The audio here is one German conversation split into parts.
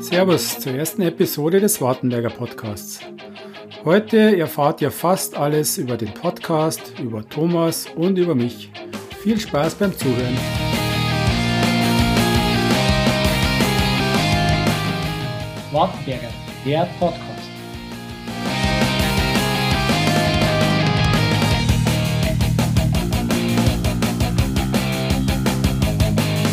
Servus zur ersten Episode des Wartenberger Podcasts. Heute erfahrt ihr fast alles über den Podcast, über Thomas und über mich. Viel Spaß beim Zuhören. Wartenberger, der Podcast.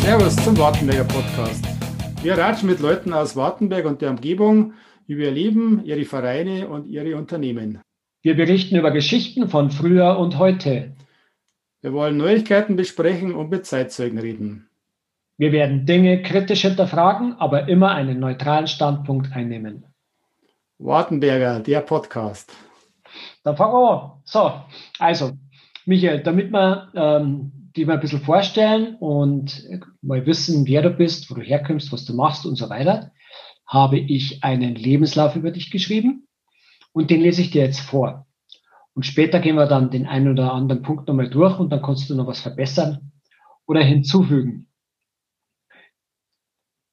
Servus zum Wartenberger Podcast. Wir ratschen mit Leuten aus Wartenberg und der Umgebung über ihr Leben, ihre Vereine und ihre Unternehmen. Wir berichten über Geschichten von früher und heute. Wir wollen Neuigkeiten besprechen und mit Zeitzeugen reden. Wir werden Dinge kritisch hinterfragen, aber immer einen neutralen Standpunkt einnehmen. Wartenberger, der Podcast. Da fangen wir an. So, also, Michael, damit wir ähm, die mal ein bisschen vorstellen und mal wissen, wer du bist, wo du herkommst, was du machst und so weiter, habe ich einen Lebenslauf über dich geschrieben und den lese ich dir jetzt vor. Und später gehen wir dann den einen oder anderen Punkt nochmal durch und dann kannst du noch was verbessern oder hinzufügen.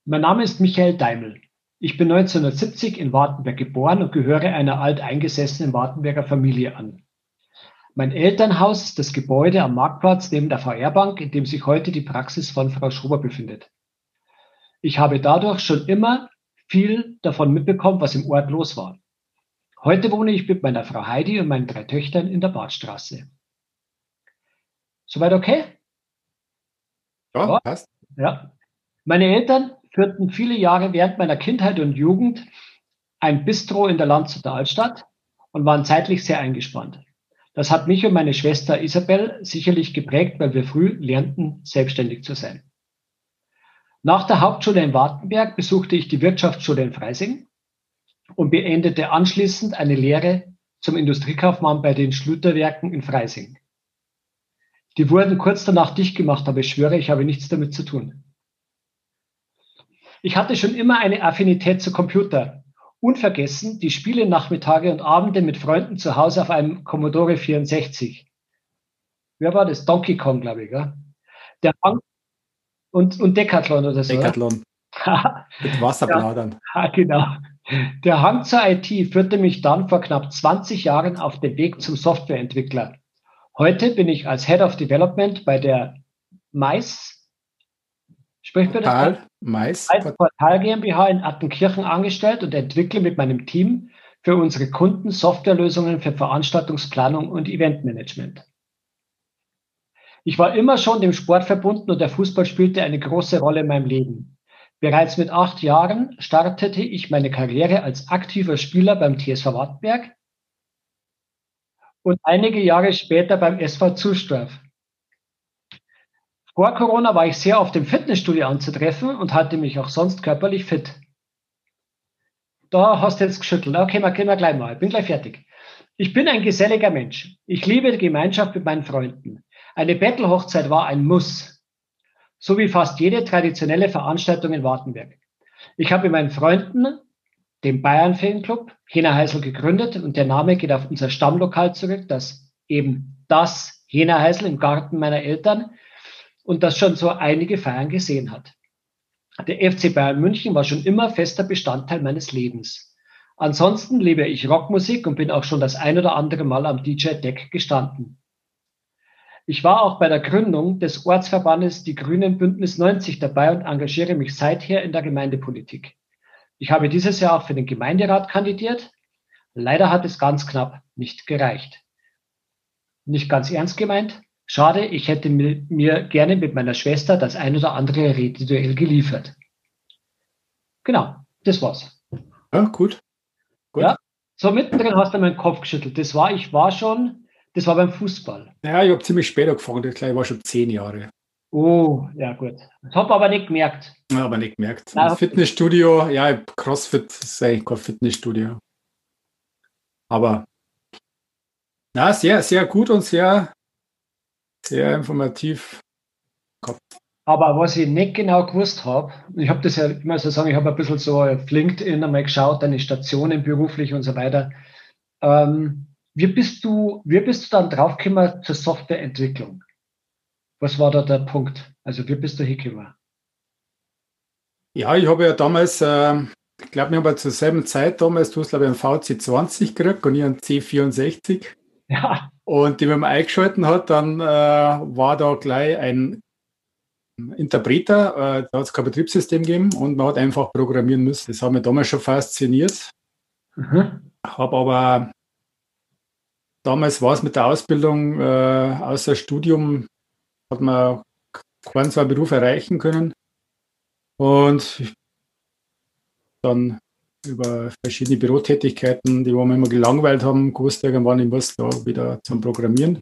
Mein Name ist Michael Daimel. Ich bin 1970 in Wartenberg geboren und gehöre einer alteingesessenen Wartenberger Familie an. Mein Elternhaus ist das Gebäude am Marktplatz neben der VR-Bank, in dem sich heute die Praxis von Frau Schober befindet. Ich habe dadurch schon immer viel davon mitbekommen, was im Ort los war. Heute wohne ich mit meiner Frau Heidi und meinen drei Töchtern in der Badstraße. Soweit okay? Ja, ja, passt. Ja. Meine Eltern führten viele Jahre während meiner Kindheit und Jugend ein Bistro in der Landshuter Altstadt und waren zeitlich sehr eingespannt. Das hat mich und meine Schwester Isabel sicherlich geprägt, weil wir früh lernten, selbstständig zu sein. Nach der Hauptschule in Wartenberg besuchte ich die Wirtschaftsschule in Freising und beendete anschließend eine Lehre zum Industriekaufmann bei den Schlüterwerken in Freising. Die wurden kurz danach dicht gemacht, aber ich schwöre, ich habe nichts damit zu tun. Ich hatte schon immer eine Affinität zu Computer Unvergessen die Spiele Nachmittage und Abende mit Freunden zu Hause auf einem Commodore 64. Wer war das? Donkey Kong, glaube ich. Gell? Der Hang und, und Decathlon oder so. Decathlon. mit Wasserbladern. Ja, genau. Der Hang zur IT führte mich dann vor knapp 20 Jahren auf den Weg zum Softwareentwickler. Heute bin ich als Head of Development bei der Mais Spricht mir das? Mais. Als Portal GmbH in Attenkirchen angestellt und entwickle mit meinem Team für unsere Kunden Softwarelösungen für Veranstaltungsplanung und Eventmanagement. Ich war immer schon dem Sport verbunden und der Fußball spielte eine große Rolle in meinem Leben. Bereits mit acht Jahren startete ich meine Karriere als aktiver Spieler beim TSV Wartberg und einige Jahre später beim SV Zustorf. Vor Corona war ich sehr auf dem Fitnessstudio anzutreffen und hatte mich auch sonst körperlich fit. Da hast du jetzt geschüttelt. Okay, mal gehen wir gleich mal. Ich bin gleich fertig. Ich bin ein geselliger Mensch. Ich liebe die Gemeinschaft mit meinen Freunden. Eine Bettelhochzeit war ein Muss. So wie fast jede traditionelle Veranstaltung in Wartenberg. Ich habe mit meinen Freunden den Bayern Fanclub Hena Heisel gegründet und der Name geht auf unser Stammlokal zurück, das eben das Hena Heisel im Garten meiner Eltern und das schon so einige Feiern gesehen hat. Der FC Bayern München war schon immer fester Bestandteil meines Lebens. Ansonsten liebe ich Rockmusik und bin auch schon das ein oder andere Mal am DJ-Deck gestanden. Ich war auch bei der Gründung des Ortsverbandes Die Grünen Bündnis 90 dabei und engagiere mich seither in der Gemeindepolitik. Ich habe dieses Jahr auch für den Gemeinderat kandidiert. Leider hat es ganz knapp nicht gereicht. Nicht ganz ernst gemeint, Schade, ich hätte mir, gerne mit meiner Schwester das ein oder andere Rededuell geliefert. Genau, das war's. Ja, gut. gut. Ja, so mittendrin hast du meinen Kopf geschüttelt. Das war, ich war schon, das war beim Fußball. Ja, ich habe ziemlich spät angefangen, das war schon zehn Jahre. Oh, ja gut. Das habe aber nicht gemerkt. Ja, aber nicht gemerkt. Nein, Fitnessstudio, ja, CrossFit ist eigentlich kein Fitnessstudio. Aber na, sehr, sehr gut und sehr sehr informativ gehabt. Aber was ich nicht genau gewusst habe, ich habe das ja immer so sagen, ich habe ein bisschen so auf LinkedIn einmal geschaut, deine Stationen beruflich und so weiter. Ähm, wie bist du, wie bist du dann draufgekommen zur Softwareentwicklung? Was war da der Punkt? Also wie bist du hingekommen? Ja, ich habe ja damals, äh, ich glaube, wir haben ja zur selben Zeit damals, du hast glaube ich einen VC20 gekriegt und ich einen C64. Ja. Und die, wenn man eingeschalten hat, dann äh, war da gleich ein Interpreter, äh, da hat es kein Betriebssystem gegeben und man hat einfach programmieren müssen. Das hat mich damals schon fasziniert. Mhm. Habe aber damals war es mit der Ausbildung, äh, außer Studium, hat man keinen zwei Beruf erreichen können. Und dann über verschiedene Bürotätigkeiten, die wir immer gelangweilt haben, gewusst irgendwann, ich muss da wieder zum Programmieren.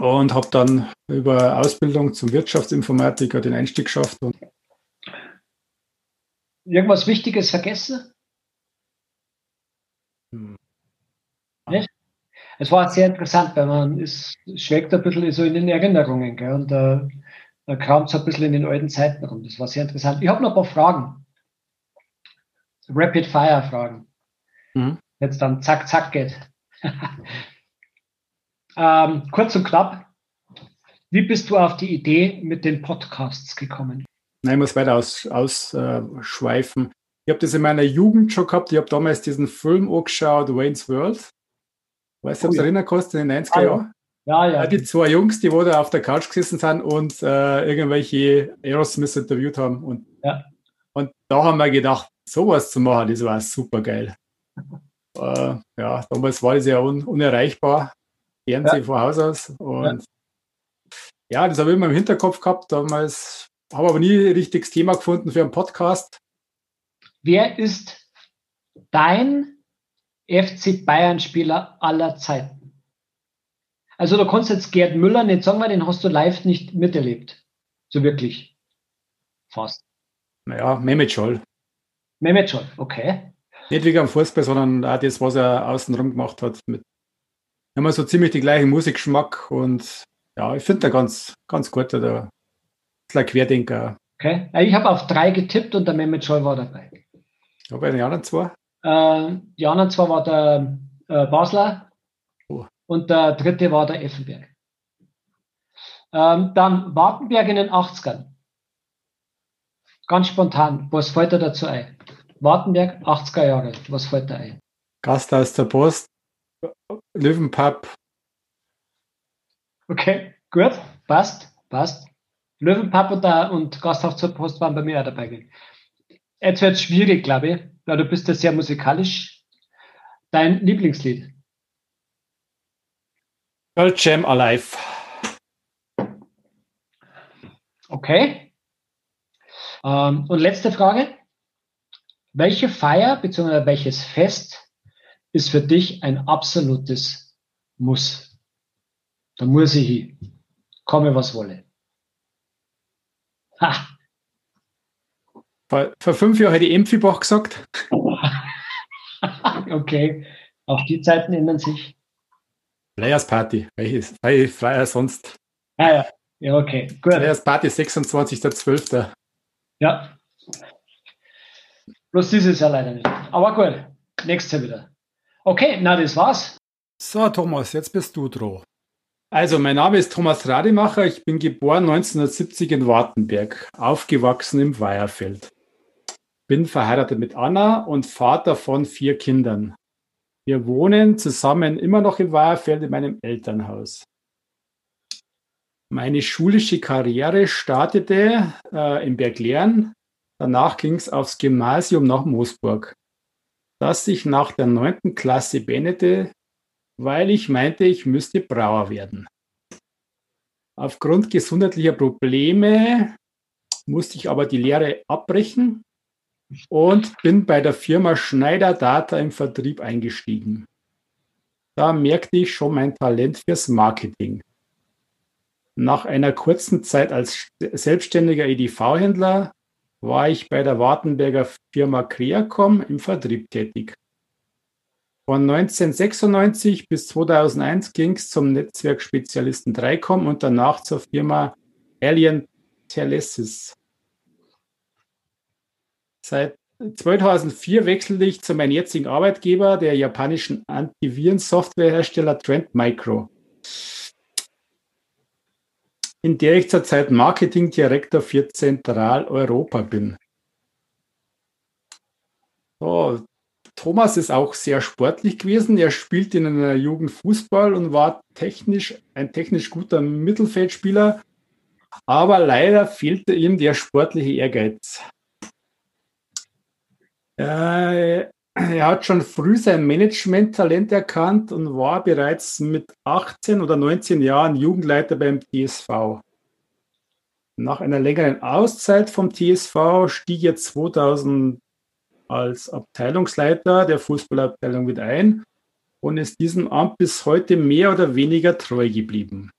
Und habe dann über Ausbildung zum Wirtschaftsinformatiker den Einstieg geschafft. Irgendwas Wichtiges vergessen? Hm. Nicht? Es war sehr interessant, weil man ist, schwelgt ein bisschen so in den Erinnerungen gell? und äh, da kam es ein bisschen in den alten Zeiten rum. Das war sehr interessant. Ich habe noch ein paar Fragen. Rapid-Fire-Fragen. Mhm. Jetzt dann zack, zack geht. ähm, kurz und knapp. Wie bist du auf die Idee mit den Podcasts gekommen? Nein, ich muss weiter ausschweifen. Aus, äh, ich habe das in meiner Jugend schon gehabt. Ich habe damals diesen Film angeschaut, Wayne's World. Weißt du, oh, ob du ja. erinnern kannst, in den 90er ah, Jahren? Ja, ja. Die zwei Jungs, die wo da auf der Couch gesessen sind und äh, irgendwelche Aerosmith interviewt haben. Und, ja. und da haben wir gedacht, sowas zu machen, das war super geil. äh, ja, damals war das ja un unerreichbar. Fernsehen ja. von Haus aus. Und ja, ja das habe ich immer im Hinterkopf gehabt. Damals habe aber nie ein richtiges Thema gefunden für einen Podcast. Wer ist dein FC Bayern-Spieler aller Zeiten? Also du kannst jetzt Gerd Müller nicht sagen, weil den hast du live nicht miterlebt. So wirklich. Fast. Naja, Mehmet Scholl. Mehmet Scholl, okay. Nicht wegen am Fußball, sondern auch das, was er außenrum gemacht hat. Mit haben wir so ziemlich den gleichen Musikgeschmack und ja, ich finde der ganz, ganz gut, der, der Querdenker. Okay, ich habe auf drei getippt und der Mehmet Scholl war dabei. Ja, bei den anderen zwei? Äh, die anderen zwei war der äh, Basler oh. und der dritte war der Effenberg. Ähm, dann Wartenberg in den 80ern. Ganz spontan, was fällt dir dazu ein? Wartenberg, 80er Jahre, was fällt dir ein? Gast aus der Post, Löwenpub. Okay, gut, passt, passt. Löwenpub und, und Gasthaus zur Post waren bei mir auch dabei. Jetzt wird es schwierig, glaube ich, weil du bist ja sehr musikalisch. Dein Lieblingslied? Girl Jam Alive. Okay. Ähm, und letzte Frage. Welche Feier bzw. welches Fest ist für dich ein absolutes Muss? Da muss ich hin. Komme, was wolle. Ha. Vor, vor fünf Jahren hätte ich Empfibach gesagt. okay, auch die Zeiten ändern sich. Flyers Party, welches Flyer sonst? Ah ja, ja, okay, gut. Flyers Party 26.12. Ja. Bloß dieses Jahr leider nicht. Aber gut, nächstes Jahr wieder. Okay, na das war's. So, Thomas, jetzt bist du dran. Also, mein Name ist Thomas Rademacher. Ich bin geboren 1970 in Wartenberg, aufgewachsen im Weierfeld bin verheiratet mit Anna und Vater von vier Kindern. Wir wohnen zusammen immer noch in Weierfeld in meinem Elternhaus. Meine schulische Karriere startete äh, in Berglern. Danach ging es aufs Gymnasium nach Moosburg, das ich nach der neunten Klasse beendete, weil ich meinte, ich müsste Brauer werden. Aufgrund gesundheitlicher Probleme musste ich aber die Lehre abbrechen und bin bei der Firma Schneider Data im Vertrieb eingestiegen. Da merkte ich schon mein Talent fürs Marketing. Nach einer kurzen Zeit als selbstständiger EDV-Händler war ich bei der Wartenberger Firma Creacom im Vertrieb tätig. Von 1996 bis 2001 ging es zum Netzwerkspezialisten 3Com und danach zur Firma Alien Telesis. Seit 2004 wechselte ich zu meinem jetzigen Arbeitgeber, der japanischen Antivirensoftwarehersteller Trend Micro. In der ich zurzeit Marketingdirektor für Zentraleuropa bin. So, Thomas ist auch sehr sportlich gewesen. Er spielt in einer Jugend Fußball und war technisch ein technisch guter Mittelfeldspieler. Aber leider fehlte ihm der sportliche Ehrgeiz. Äh, er hat schon früh sein Management-Talent erkannt und war bereits mit 18 oder 19 Jahren Jugendleiter beim TSV. Nach einer längeren Auszeit vom TSV stieg er 2000 als Abteilungsleiter der Fußballabteilung mit ein und ist diesem Amt bis heute mehr oder weniger treu geblieben.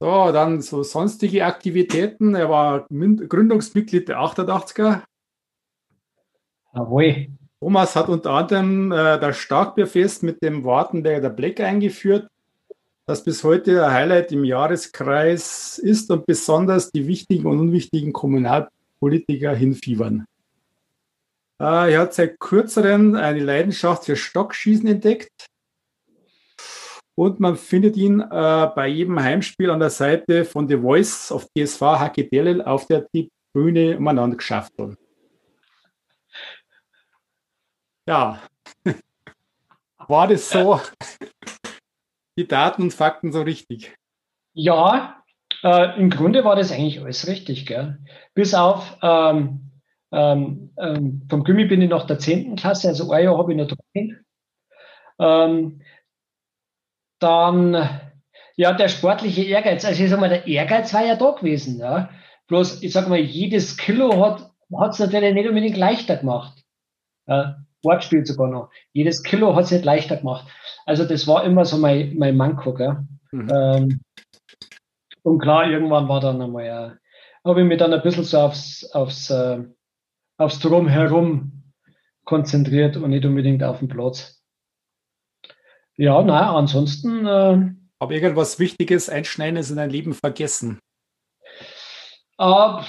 So, dann so sonstige Aktivitäten. Er war Gründungsmitglied der 88er, Jawohl. Thomas hat unter anderem äh, das Starkbierfest mit dem Wartenberger Black eingeführt, das bis heute ein Highlight im Jahreskreis ist und besonders die wichtigen und unwichtigen Kommunalpolitiker hinfiebern. Äh, er hat seit kürzeren eine Leidenschaft für Stockschießen entdeckt und man findet ihn äh, bei jedem Heimspiel an der Seite von The Voice of TSV Hackedell auf der Tribüne umeinander geschafft. Ja, war das so, die Daten und Fakten so richtig? Ja, äh, im Grunde war das eigentlich alles richtig. Gell? Bis auf, ähm, ähm, ähm, vom Gummi bin ich nach der 10. Klasse, also ein Jahr habe ich noch drin. Ähm, dann, ja, der sportliche Ehrgeiz. Also ich sag mal, der Ehrgeiz war ja da gewesen. Ja? Bloß, ich sag mal, jedes Kilo hat es natürlich nicht unbedingt leichter gemacht. Ja? Wortspiel sogar noch. Jedes Kilo hat es nicht leichter gemacht. Also das war immer so mein, mein Manko. Mhm. Ähm, und klar, irgendwann war dann einmal, ja, habe ich mich dann ein bisschen so aufs, aufs, äh, aufs Drumherum konzentriert und nicht unbedingt auf den Platz. Ja, nein, ansonsten. Äh, habe irgendwas Wichtiges, Einschneidendes in dein Leben vergessen? Äh,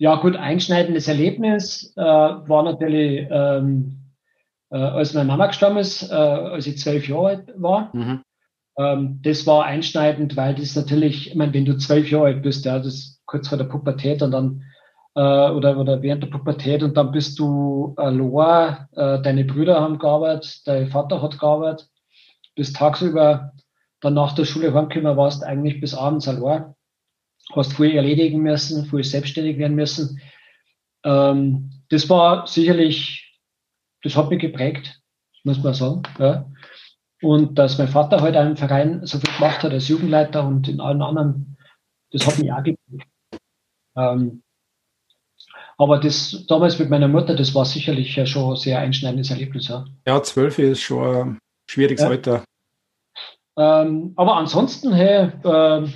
ja, gut, einschneidendes Erlebnis äh, war natürlich, ähm, äh, als meine Mama gestorben ist, äh, als ich zwölf Jahre alt war. Mhm. Ähm, das war einschneidend, weil das natürlich, ich meine, wenn du zwölf Jahre alt bist, ja, das ist kurz vor der Pubertät und dann äh, oder, oder während der Pubertät und dann bist du allein, äh, deine Brüder haben gearbeitet, dein Vater hat gearbeitet, bis tagsüber dann nach der Schule heimgekommen warst, eigentlich bis abends allein hast viel erledigen müssen, viel selbstständig werden müssen. Ähm, das war sicherlich, das hat mich geprägt, muss man sagen. Ja. Und dass mein Vater halt einen Verein so viel gemacht hat als Jugendleiter und in allen anderen, das hat mich auch geprägt. Ähm, aber das damals mit meiner Mutter, das war sicherlich ja schon ein sehr einschneidendes Erlebnis. Ja, ja zwölf ist schon ein schwieriges ja. Alter. Ähm, aber ansonsten, hey, äh,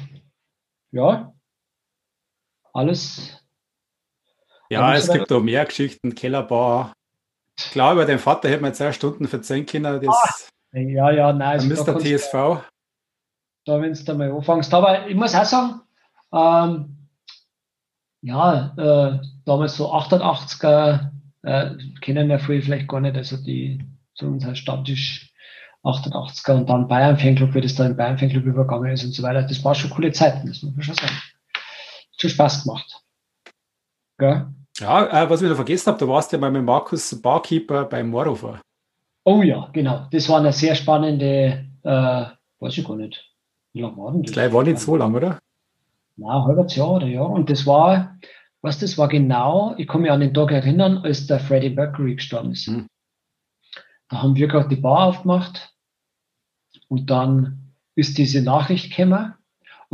ja, alles. Ja, es gibt da mehr Geschichten, Kellerbau. Klar, über den Vater hätte man zwei Stunden verzeihen können. Das ah, ja, ja, nein. Also Mr. TSV. Da, wenn du mal anfängst. Aber ich muss auch sagen, ähm, ja, äh, damals so 88er, äh, kennen ja viele vielleicht gar nicht, also die so unser Stammtisch 88er und dann Bayern Fanclub, wie das da in Bayern Fanclub übergangen ist und so weiter. Das war schon coole Zeiten, das muss man schon sagen schon Spaß gemacht. Ja, ja äh, was ich noch vergessen habe, da warst du ja mal mit Markus Barkeeper beim Moorhofer. Oh ja, genau. Das war eine sehr spannende, äh, weiß ich gar nicht. Wie lange war denn das? Gleich war nicht so lang, oder? Na, ein halbes Jahr oder ja. Und das war, was das war genau, ich kann mich an den Tag erinnern, als der Freddie Mercury gestorben ist. Hm. Da haben wir gerade die Bar aufgemacht und dann ist diese Nachricht gekommen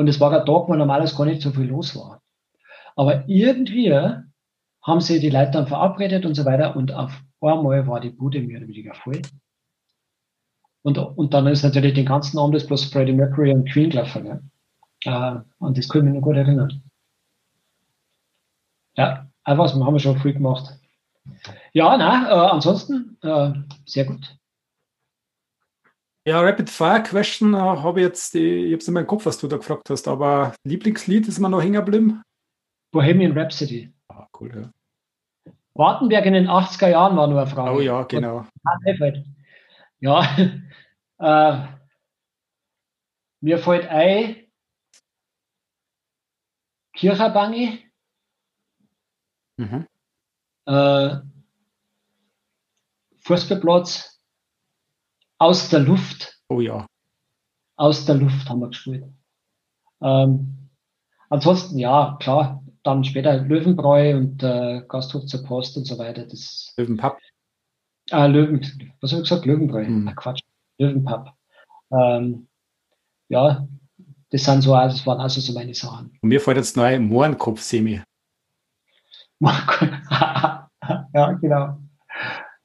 und es war ein Tag, wo normalerweise gar nicht so viel los war. Aber irgendwie haben sie die Leute dann verabredet und so weiter und auf einmal war die Bude mehr oder weniger voll. Und, und dann ist natürlich den ganzen Abend das bloß Freddie Mercury und Queen gelaufen. Ne? Äh, und das kann ich mich noch gut erinnern. Ja, einfach, was haben wir schon früh gemacht. Ja, nein, äh, ansonsten äh, sehr gut. Ja, Rapid Fire Question äh, habe ich jetzt, die, ich habe es in meinem Kopf, was du da gefragt hast, aber Lieblingslied ist mir noch hängen geblieben? Bohemian Rhapsody. Ah, cool, ja. Wartenberg in den 80er Jahren war nur eine Frage. Oh ja, genau. Ja, äh, Mir fällt ein Kircherbangi. Mhm. Äh, Fußballplatz aus der Luft. Oh ja. Aus der Luft haben wir gespielt. Ähm, ansonsten, ja, klar, dann später Löwenbräu und äh, Gasthof zur Post und so weiter. Das, Löwenpapp. Äh, Löwen, was habe ich gesagt? Löwenbräu. Hm. Ah, Quatsch. Löwenpapp. Ähm, ja, das sind so, das waren also so meine Sachen. Und mir fällt jetzt neu Mohrenkopf-Semi. ja, genau.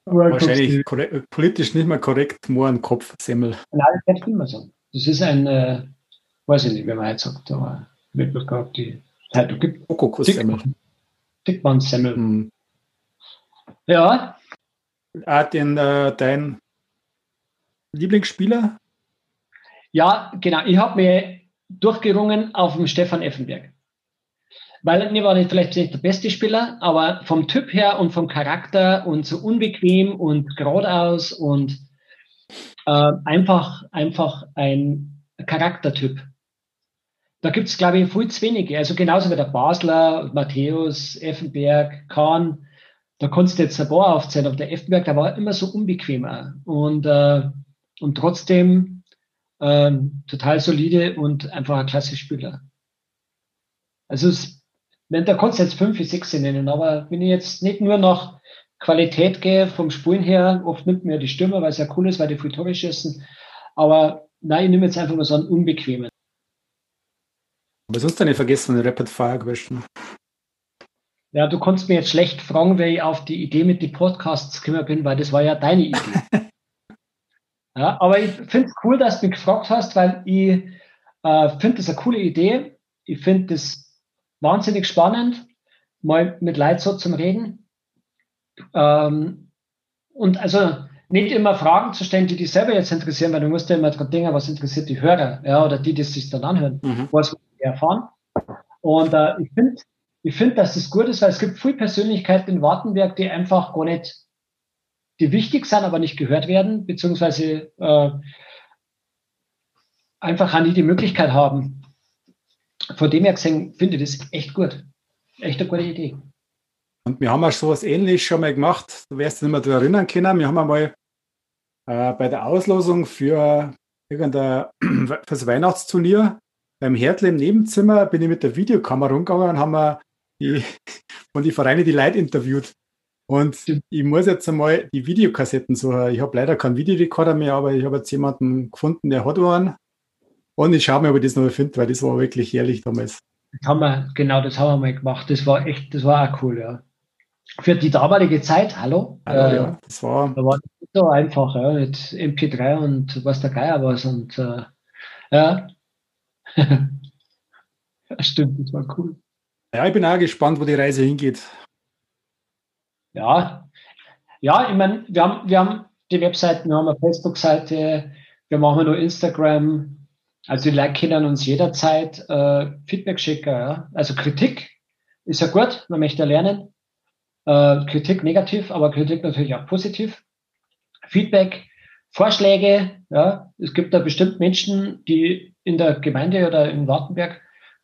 Wahrscheinlich politisch nicht mehr korrekt, Mohrenkopf-Semmel. Nein, das kann ich nicht mehr sagen. Das ist ein, äh, weiß ich nicht, wie man jetzt sagt, aber man gerade die Zeitung gibt. Kokosemmel. Dickmann-Semmel. Hm. Ja. Ah, den, äh, dein Lieblingsspieler? Ja, genau. Ich habe mir durchgerungen auf dem Stefan Effenberg. Weil er war nicht vielleicht nicht der beste Spieler, aber vom Typ her und vom Charakter und so unbequem und geradeaus und äh, einfach, einfach ein Charaktertyp. Da gibt es, glaube ich, viel zu wenige. Also genauso wie der Basler, Matthäus, Effenberg, Kahn. Da konntest du jetzt ein paar aufzählen, aber der Effenberg, der war immer so unbequemer. Und, äh, und trotzdem ähm, total solide und einfach ein klasse Spieler. Also es, da kannst du jetzt fünf, sechs nennen, aber wenn ich jetzt nicht nur nach Qualität gehe, vom Spulen her, oft nimmt mir die Stürmer, weil es ja cool ist, weil die viel Tore schießen, aber nein, ich nehme jetzt einfach mal so einen unbequemen. Aber sonst nicht vergessen von den Rapid Fire Question. Ja, du konntest mir jetzt schlecht fragen, wie ich auf die Idee mit den Podcasts gekommen bin, weil das war ja deine Idee. Ja, aber ich finde es cool, dass du mich gefragt hast, weil ich äh, finde das eine coole Idee. Ich finde das wahnsinnig spannend, mal mit Leuten so zum Reden. Ähm, und also nicht immer Fragen zu stellen, die dich selber jetzt interessieren, weil du musst ja immer dran denken, was interessiert die Hörer, ja, oder die, die sich dann anhören, mhm. was wir erfahren. Und äh, ich finde, ich finde, dass das gut ist, weil es gibt viele Persönlichkeiten in Wartenberg, die einfach gar nicht die wichtig sind, aber nicht gehört werden, beziehungsweise äh, einfach auch nicht die Möglichkeit haben. Von dem her gesehen finde ich das echt gut. Echt eine gute Idee. Und wir haben auch so was ähnliches schon mal gemacht. Du wirst dich nicht mehr daran erinnern können. Wir haben einmal äh, bei der Auslosung für irgendein fürs Weihnachtsturnier beim Hertel im Nebenzimmer bin ich mit der Videokamera rumgegangen und haben die, von die Vereine die Leute interviewt. Und ich muss jetzt einmal die Videokassetten suchen. Ich habe leider keinen Videorekorder mehr, aber ich habe jetzt jemanden gefunden, der hat einen. Und ich schaue mir, ob ich das noch finde, weil das war wirklich herrlich damals. Das haben wir, genau, das haben wir mal gemacht. Das war echt, das war auch cool, ja. Für die damalige Zeit, hallo? hallo äh, ja, das war. Da war das so einfach, ja, mit MP3 und was der Geier was und äh, ja. ja. Stimmt, das war cool. Ja, ich bin auch gespannt, wo die Reise hingeht. Ja, ja, ich meine, wir haben, wir haben die Webseiten, wir haben eine Facebook-Seite, wir machen nur Instagram. Also die Leute können uns jederzeit äh, Feedback schicken. Ja? Also Kritik ist ja gut, man möchte lernen. Äh, Kritik negativ, aber Kritik natürlich auch positiv. Feedback, Vorschläge. Ja? Es gibt da bestimmt Menschen, die in der Gemeinde oder in Wartenberg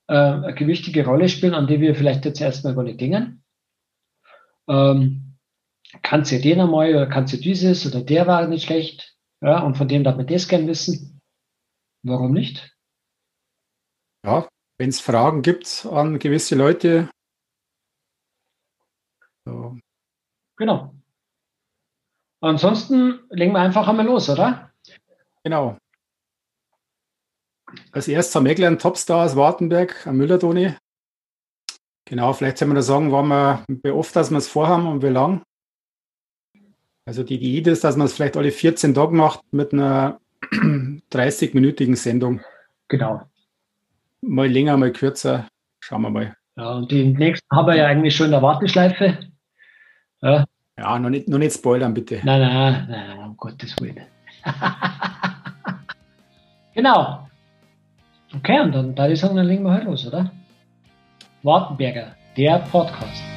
äh, eine gewichtige Rolle spielen, an die wir vielleicht jetzt erstmal gar nicht denken ähm, kannst du den einmal oder kannst du dieses oder der war nicht schlecht, ja, und von dem darf man das gern wissen. Warum nicht? Ja, wenn es Fragen gibt an gewisse Leute. So. Genau. Ansonsten legen wir einfach einmal los, oder? Genau. Als erstes haben wir gelernt Topstars Wartenberg am Müller-Toni. Genau, vielleicht soll man da sagen, wann wir, wie oft dass wir es vorhaben und wie lang. Also die Idee ist, dass man es vielleicht alle 14 Tage macht mit einer 30-minütigen Sendung. Genau. Mal länger, mal kürzer. Schauen wir mal. Ja, und den nächsten haben wir ja eigentlich schon in der Warteschleife. Ja, ja noch, nicht, noch nicht spoilern, bitte. Nein, nein, nein, um Gottes Willen. genau. Okay, und dann, da ich sagen, dann legen wir halt los, oder? Wartenberger, der Podcast.